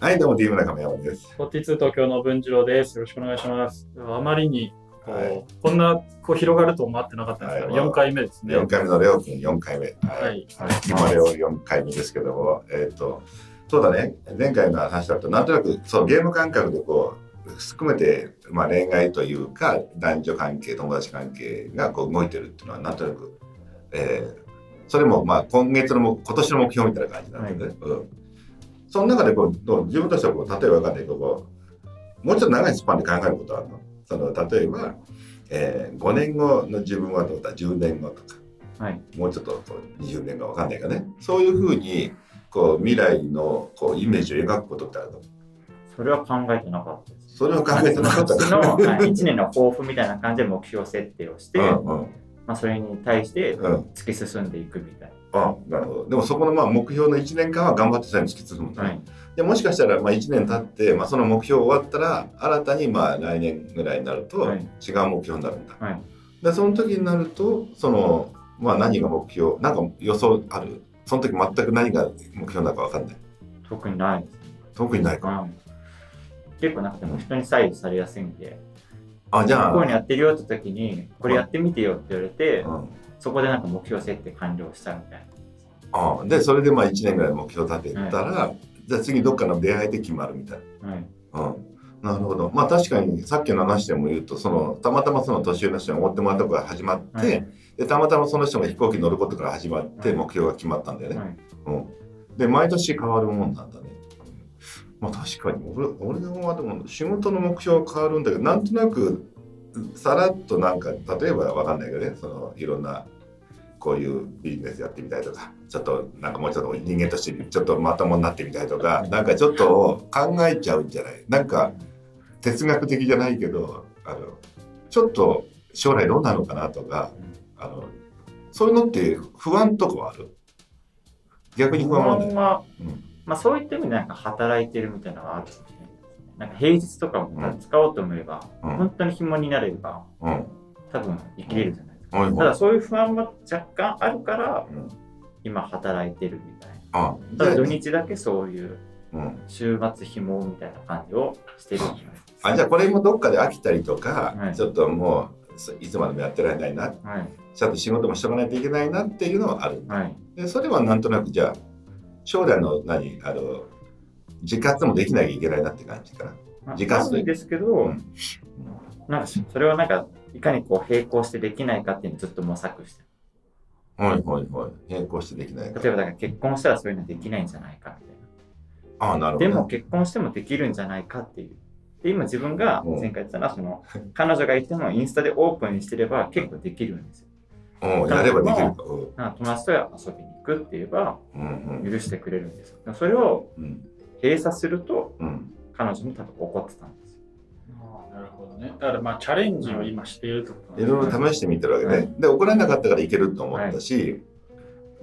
はい、どうも、DM 中山です。42東京の文次郎です。よろしくお願いします。あまりにこう、はいこんなこう広がると思ってなかったんですけど、はい4回目ですね。4回目のレオ君4回目。はい。はい今レオ4回目ですけども、えっ、と、そうだね、前回の話だと、なんとなく、そう、ゲーム感覚でこう、含めて、まあ、恋愛というか、男女関係、友達関係がこう動いてるっていうのは、なんとなく、えーそれも、まあ、今月のも、今年の目標みたいな感じなんだよね。うん。その中でこう、自分としてはこう、例えばわかんないけど、こう、もうちょっと長いスパンで考えることはあるの。その、例えば、えー5年後の自分はどうだ、10年後とか、はい。もうちょっとこう20年後わかんないかね。そういうふうに、こう、未来のこうイメージを描くことってあるの？それは考えてなかったです。それを考えてなかった今年の1年の抱負みたいな感じで目標設定をして、うんうんまあ、それに対してうん。突き進んでいくみたいあなるほど。でもそこのまあ目標の1年間は頑張ってそれに突き進むん。はい。でもしかしたらまあ1年経って、まあ、その目標終わったら新たにまあ来年ぐらいになるとはい違う目標になるんだ。はい。でその時になるとその、まあ、何が目標なんか予想ある？その時全く何が目標なのか分かんない。特にない。特にないか。はい結構なんかでも人に左右されやすいんで、あじゃあこういうのやってるよって時に、これやってみてよって言われて、うんそこでなんか目標設定完了したみたいあでそれでまあ1年ぐらい目標立てたら、じゃあ次どっかの出会いで決まるみたいな。はい。な。うんなるほど。まあ確かにさっきの話でも言うとそのたまたまその年上の人に思ってもらったことが始まって、はいでたまたまその人が飛行機に乗ることから始まってはい目標が決まったんだよね。はい。うん、で毎年変わるもんなんだね。まあ確かに俺俺のはでも仕事の目標は変わるんだけどなんとなくさらっとなんか例えばわかんないけどねそのいろんなこういうビジネスやってみたいとかちょっとなんかもうちょっと人間としてちょっとまともになってみたいとかなんかちょっと考えちゃうんじゃない？なんか哲学的じゃないけどあのちょっと将来どうなるのかなとかあのそういうのって不安とかはある？逆に不安はうん。まあそういった意味でなんか働いてるみたいなのがあるなんか平日とかも使おうと思えば、うん本当に紐になれば、うん多分生きれるじゃないですか。はいはいただそういう不安は若干あるから、うん今働いてるみたいあな。ただ土日だけそういう週末紐みたいな感じをしてる。あじゃあこれもどっかで飽きたりとか、はいちょっともうそいつまでもやってられないなはい。ちゃんと仕事もしとかないといけないなっていうのはあるはい。でそれはなんとなくじゃあ将来の何あの自活もできなきゃいけないなって感じかな。まあ自活なんですけど、うんなんかそれはなんか、いかにこう並行してできないかっていうのをずっと模索してる。はいはいはい。並行してできないか例えばだから結婚したらそういうのできないんじゃないかみたいな。ああなるほど、でも結婚してもできるんじゃないかっていう。で、今自分がうん前回言ってたのは、その、彼女がいてもインスタでオープンにしてれば結構できるんですよ。うん、やればできるか。なんか友達と遊びに行くって言えば許してくれるんですよ。それをうん閉鎖するとうん彼女も多分怒ってたんですよ。なるほどね。だからまあチャレンジを今しているってこといろいろ試してみてるわけね。はいで怒られなかったからいけると思ったし、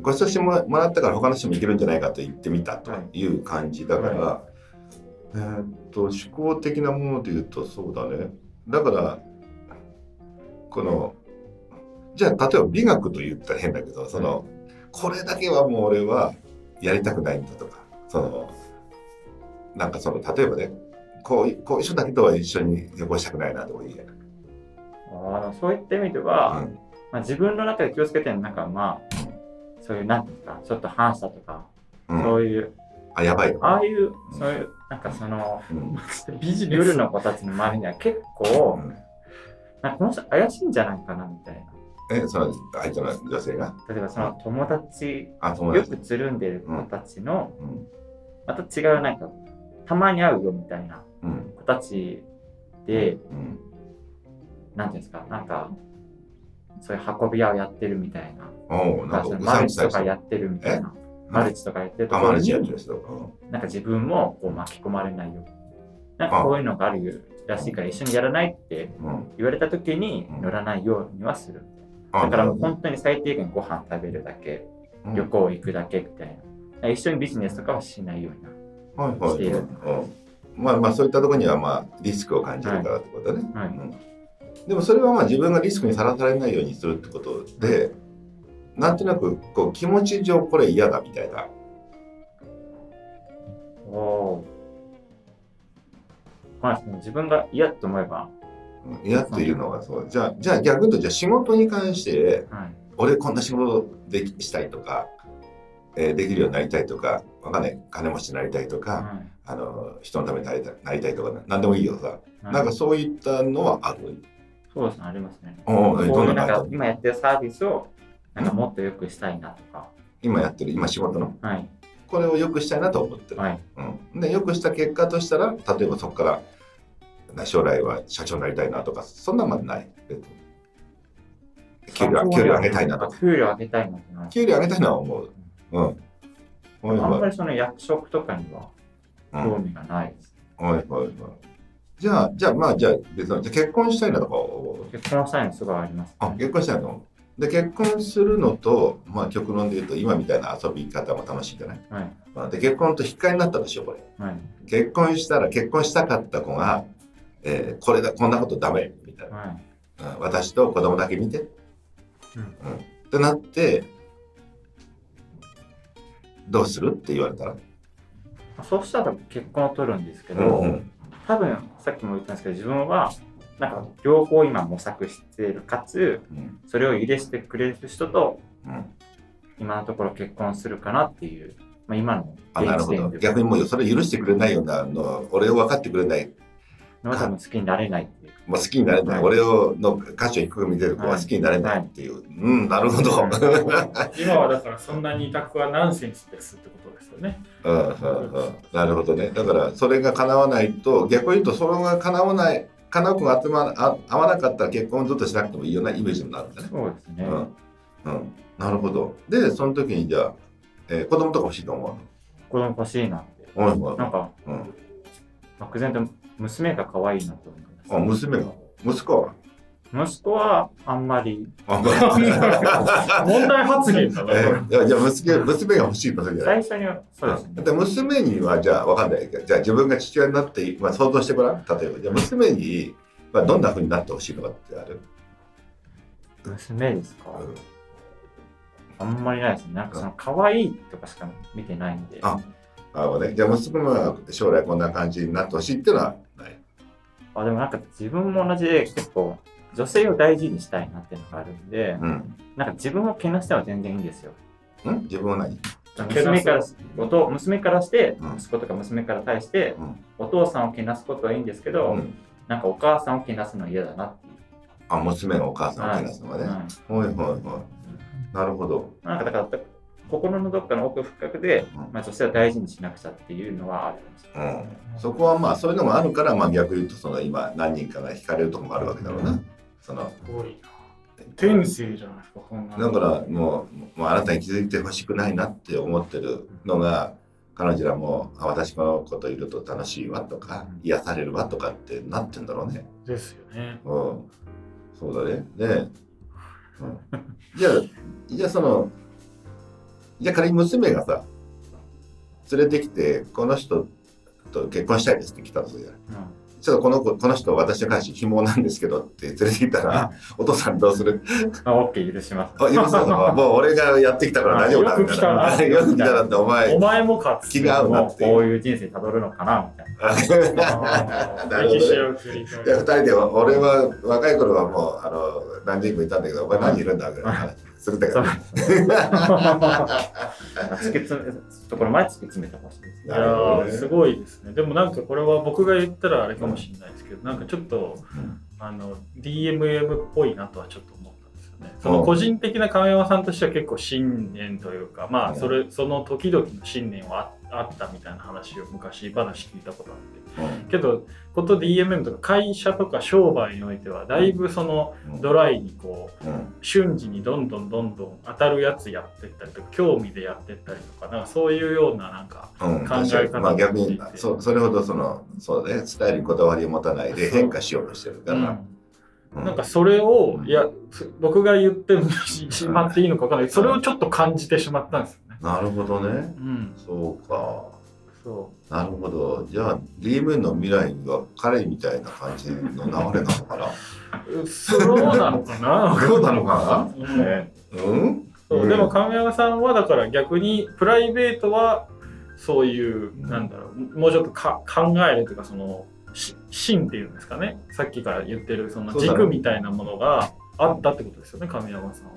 ご馳走してもらもらったから他の人もいけるんじゃないかと言ってみたという感じだから、はえーっと思考的なもので言うとそうだね。だからこのじゃあ例えば美学と言ったら変だけどそのこれだけはもう俺はやりたくないんだとかそのなんかその例えばねこういうこういう人だけとは一緒に旅行したくないなとか言えあのそういった意味では、うん。まあ、自分の中で気をつけてるのはなんかまあそういうなんていうんですかちょっと反射とか、うん。そういうあやばいああいうそういうなんかそのうん。ビジネス夜の子たちの周りには結構、うん。なんかこの人怪しいんじゃないかなみたいな。えその相手の女性が？例えばその友達あ友達。よくつるんでる子たちの、うん。また違うなんかたまに会うよみたいなうん。子たちで、うん。なんていうんですかなんかそういう運び屋をやってるみたいな。マルチとかやってるみたいな。マルチとかやってるとあころなんか自分もこう巻き込まれないよ。なんかこういうのがあるらしいから一緒にやらないってうん。言われた時にうん。乗らないようにはする。あだから本当に最低限ご飯食べるだけど旅行行くだけみたいな。一緒にビジネスとかはしないようになしている。うん。まあまあそういったところにはまあリスクを感じるからってことだね、はい。うん。でもそれはまあ自分がリスクにさらされないようにするってことでなんとなくこう気持ち上これ嫌だみたいな。おまあ、その自分が嫌と思えば、うん嫌っていうのはそう。じゃあ、じゃあ逆にと、じゃあ仕事に関して、はい。俺こんな仕事できしたいとか、えーできるようになりたいとか、わかんない、金持ちになりたいとか、はいあの、人のためになりたいなりたいとか、なんでもいいよさ。はいなんかそういったのはある。そうですね、ありますね。おうえこういうなんか今やってるサービスをなんかもっと良くしたいなとか、今やってる、今仕事の？はい。これを良くしたいなと思ってる。はい。うん、で良くした結果としたら例えばそこからな将来は社長になりたいなとかそんなまでない別に給料給料上げたいなとか給料上げたいな給料上げたいのは思ううん。はいあんまはいりその役職とかにはうん。興味がないです。はいはいはい。じゃあじゃあまあじゃあ別にじゃあ結婚したいなとか。結婚したいのすごいあります、あ結婚したいの？で結婚するのとまあ極論で言うと今みたいな遊び方も楽しいじゃない、はい。まあ、で結婚と引き換えになったでしょこれ。はい。結婚したら結婚したかった子が、えーこれだこんなことダメみたいな。はい。うん私と子供だけ見て、うん。うん。ってなってどうする？って言われたら、そうしたら結婚を取るんですけど、うん多分さっきも言ったんですけど自分はなんか両方今模索しているかつうん。それを許してくれる人とうん。今のところ結婚するかなっていう、まあ、今のあなるほど。で逆にもうそれ許してくれないようなの俺を分かってくれない。のは多分好きになれないっていうもう好きになれない、はい。俺をの価値を低く見てる子は好きになれないっていう、うんなるほど、はい。今はだからそんなに委託はナンセンスですってことですよね。うんうんうん。なるほどね。だからそれが叶わないと逆に言うとそれが叶わない叶う子が集まあ合わなかったら結婚をずっとしなくてもいいようなイメージになるんだね。そうですね、うんうん、なるほど。で、その時にじゃあ、えー子供とか欲しいと思子供欲しいなって。うの。はいはいなんかうん、漠然と娘が可愛いなと思いますあ、娘が。息子は？息子はあんまり。あ、問題発言だな、じゃあ娘娘が欲しいとするじゃない最初にはそうですね。だって娘にはじゃあ分かんない。けどじゃあ自分が父親になって、まあ、想像してごらん。例えばじゃあ娘に、まあ、どんなふうになってほしいのかってある、娘ですか？うん。あんまりないですね。なんかその可愛いとかしか見てないんで。ああのね、じゃあ娘が将来こんな感じになってほしいっていうのはない。あでもなんか自分も同じで結構女性を大事にしたいなっていうのがあるんで、うん。なんか自分をけなしては全然いいんですよ。ん？自分は何？娘からおと娘からしてうん息子とか娘から対してうんお父さんをけなすことはいいんですけど、うんなんかお母さんをけなすのは嫌だなっていう。あ、娘がお母さんをけなすのはね。はいはいはいはい。なるほど。なんかだから心のどっかの奥深くで、うんまあ、女性は大事にしなくちゃっていうのはあるかもしれない。うん、そこはまあそういうのもあるから、まあ、逆に言うとその今何人かが惹かれるところもあるわけだろうな。そのすごいな。天性じゃないですか、こんなのだからもうもうあなたに気づいてほしくないなって思ってるのが彼女らもあ私この子といると楽しいわとかうん癒されるわとかってなってんだろうね。ですよね。うん、そうだね。で、うん、じゃあじゃあそのじゃあ仮に娘がさ連れてきてこの人と結婚したいですって来たとするじゃない。うんちょっとこの子この人私の彼氏紐なんですけどって連れてきたらお父さんどうする？あ、OK 許します。あ、許すの？もう俺がやってきたから大丈夫だみたいな。よく来たなよく来たなってお前お。前もか気が合うなもうこういう人生たどるのかな？みたいな。なるほどね歴史を繰り返で二人で俺は若い頃はもうあの何人もいたんだけどお前何人いるんだ？ぐらいの話するんだけそうど。突き詰めところまで突き詰めてほしいですいね。なるほどねやーすごいですね。でもなんかこれは僕が言ったらあれかもしれないですけど、なんかちょっとうんあの DMM っぽいなとはちょっと思ね。その個人的な亀山さんとしては結構信念というか、まあそれその時々の信念はああったみたいな話を昔話聞いたことあって。けどこと DMM とか会社とか商売においてはだいぶそのうんドライにこううん。瞬時にどんどんどんどん当たるやつやってったりとか興味でやってったりとかなんかそういうようななんかうん、考え方確かにまあ逆にそそれほどそのそうだねスタイルにこだわりを持たないで変化しようとしてるから、うんなんかそれをうんいやす僕が言ってしまっていいのか分からない。それをちょっと感じてしまったんですよね。なるほどね。うん、そうか。そなるほど。じゃあ DM の未来は彼みたいな感じの流れなのかな？うそうなのかな？そうなのかうん。ねうん？そう。でも亀山さんはだから逆にプライベートはそういう、うんなんだろうもうちょっとか考えるというかそのし芯っていうんですかね。さっきから言ってるその軸みたいなものがあったってことですよね神山さんは。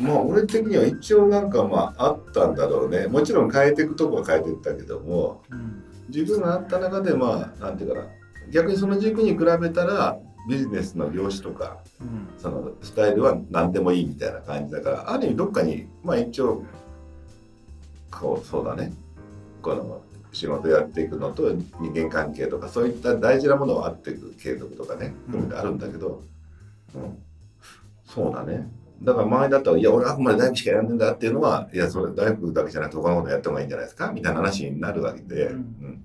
まあ俺的には一応なんかまああったんだろうね。もちろん変えていくとこは変えていったけども。うん。自分があった中でまあなんていうかな。逆にその軸に比べたらビジネスの業種とかうん。そのスタイルは何でもいいみたいな感じだからある意味どっかにまあ一応こうそうだね。この仕事やっていくのと人間関係とかそういった大事なものはあっていく継続とかねあるんだけど、うん、そうだね。だから前だったら「いや俺はあくまで大工しかやんねんだ」っていうのは「いやそれ大工だけじゃなくて他のことやった方がいいんじゃないですか」みたいな話になるわけで、ううん。ん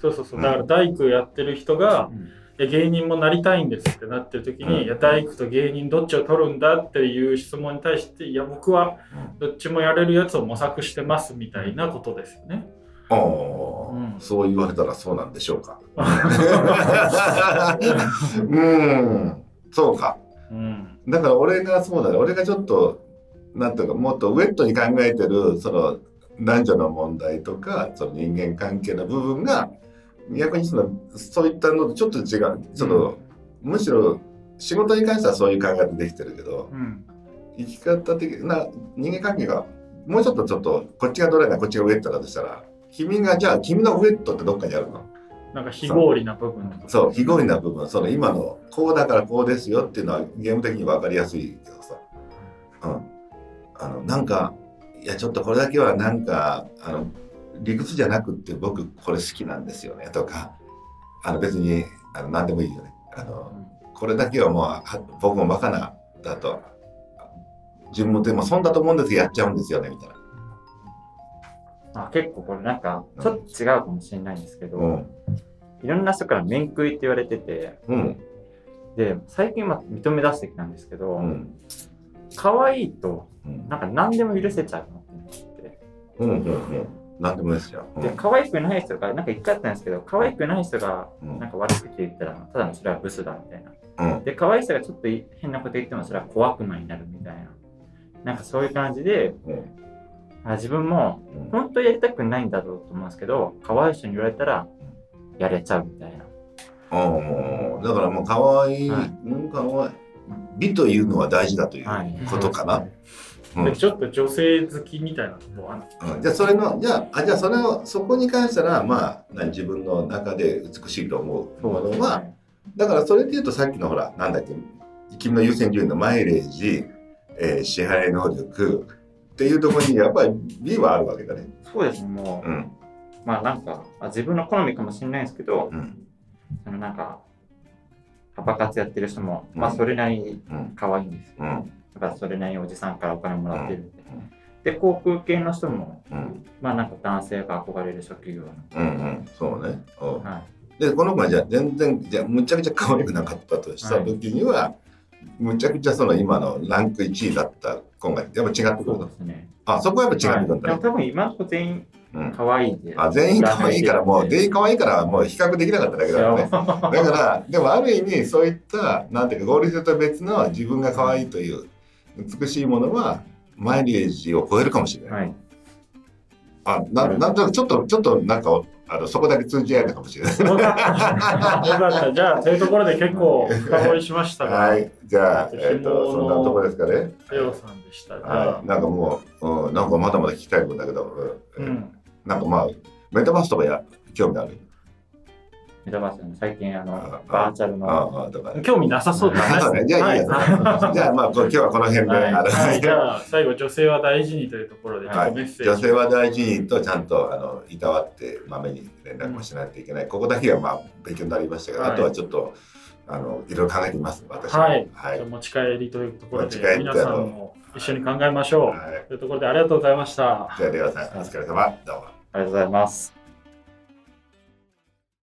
そうそうそう。だから大工やってる人がうん。いや芸人もなりたいんですってなってる時に、うん。いや大工と芸人どっちを取るんだっていう質問に対していや僕はどっちもやれるやつを模索してますみたいなことですよね。ああ、うん。そう言われたらそうなんでしょうか。うん、そうか。うん。だから俺がそうだね、俺がちょっと、なんていうか、もっとウェットに考えてる、その、男女の問題とか、その人間関係の部分が、逆にその、そういったのとちょっと違う。その、むしろ、仕事に関してはそういう考えでできてるけど、うん。生き方的な人間関係が、もうちょっとちょっと、こっちがドライな、こっちがウェットだとしたら、君が、じゃあ、君のウェットってどっかにあるの？なんか非合理な部分そう、非合理な部分、その今のこうだからこうですよっていうのはゲーム的に分かりやすいけどさ、うん。あの、なんか、いや、ちょっとこれだけはなんか、あの、理屈じゃなくって僕これ好きなんですよねとか、あの別に、あの、何でもいいよね。あの、これだけはもうは僕もバカなだと、自分もでも損だと思うんですけどやっちゃうんですよねみたいな。あ結構これなんかちょっと違うかもしれないんですけど、うん。いろんな人から面食いって言われててうん。で最近は認め出してきたんですけど、うん。可愛いとうん。なんか何でも許せちゃうなって思ってうん。うん。うん。何でもいいですよ。うんで可愛くない人がなんか一回あったんですけど可愛くない人がうんなんか悪口言ったらただのそれはブスだみたいなうん。で可愛い人がちょっと変なこと言ってもそれは怖悪魔になるみたいななんかそういう感じでうん。あ自分もうん。本当やりたくないんだろうと思うんですけど可愛い人に言われたらやれちゃうみたいな。ああ、だからもう可愛い、はい。うん可愛い美というのは大事だというはい。ことかな。うん。でちょっと女性好きみたいなところはあるうん。じゃあそれのじゃああじゃあそれをそこに関したらまあ何自分の中で美しいと思うものは、だからそれで言うとさっきのほらなんだっけ君の優先順位のマイレージ、えー支払い能力っていうところにやっぱり美はあるわけだね。そうですねもう、うん。まあなんかあ自分の好みかもしれないですけどうん。そのなんかパパ活やってる人も、うん。まあそれなりにうん可愛いんですよ、うん。だからそれなりにおじさんからお金もらってるんで、うん。で航空系の人もうんまあなんか男性が憧れる職業の、うんうん。そうね。うん。はい、でこの子がじゃあ全然じゃあむちゃくちゃ可愛くなかったとした時には、むちゃくちゃその今のランク1位だった子がやっぱ違ってくるそですね。あそこはやっぱ違ってくるんだ。ね、はい。多分今のとこ全員うん、可愛いで、あ全員可愛いからもう全員可愛いからもう比較できなかっただけだからね。だからでもある意味そういったなんていうか合理性と別の自分が可愛いという美しいものはマイレージを超えるかもしれない、はい。あななんとなくちょっとちょっとなんかあのそこだけ通じ合えたかもしれない。よかった。じゃあ、というところで結構深掘りしましたが、はい。じゃあ、えっとそんなところですかね。レオさんでした。はい、なんかもう、うん、なんかまだまだ聞きたいことだけど、ううんん。なんかまあ、メタバースとかや興味ある？メタバースの最近あのあバーチャルの。興味なさそうだね。じゃあいいや。はじゃあまあ、こ今日はこの辺で、はい。じゃあ、最後、女性は大事にというところで、メッセージ。女性は大事にとちゃんとあのいたわってまめに連絡をしないといけない、ここだけはまあ勉強になりましたけど、はい。あとはちょっとあのいろいろ考えてみます私も。はい。はい。持ち帰りというところで持ち帰って、皆さんも一緒に考えましょう。はい。というところで、ありがとうございました。じゃあ出川さんお疲れ様。どうも。ありがとうございます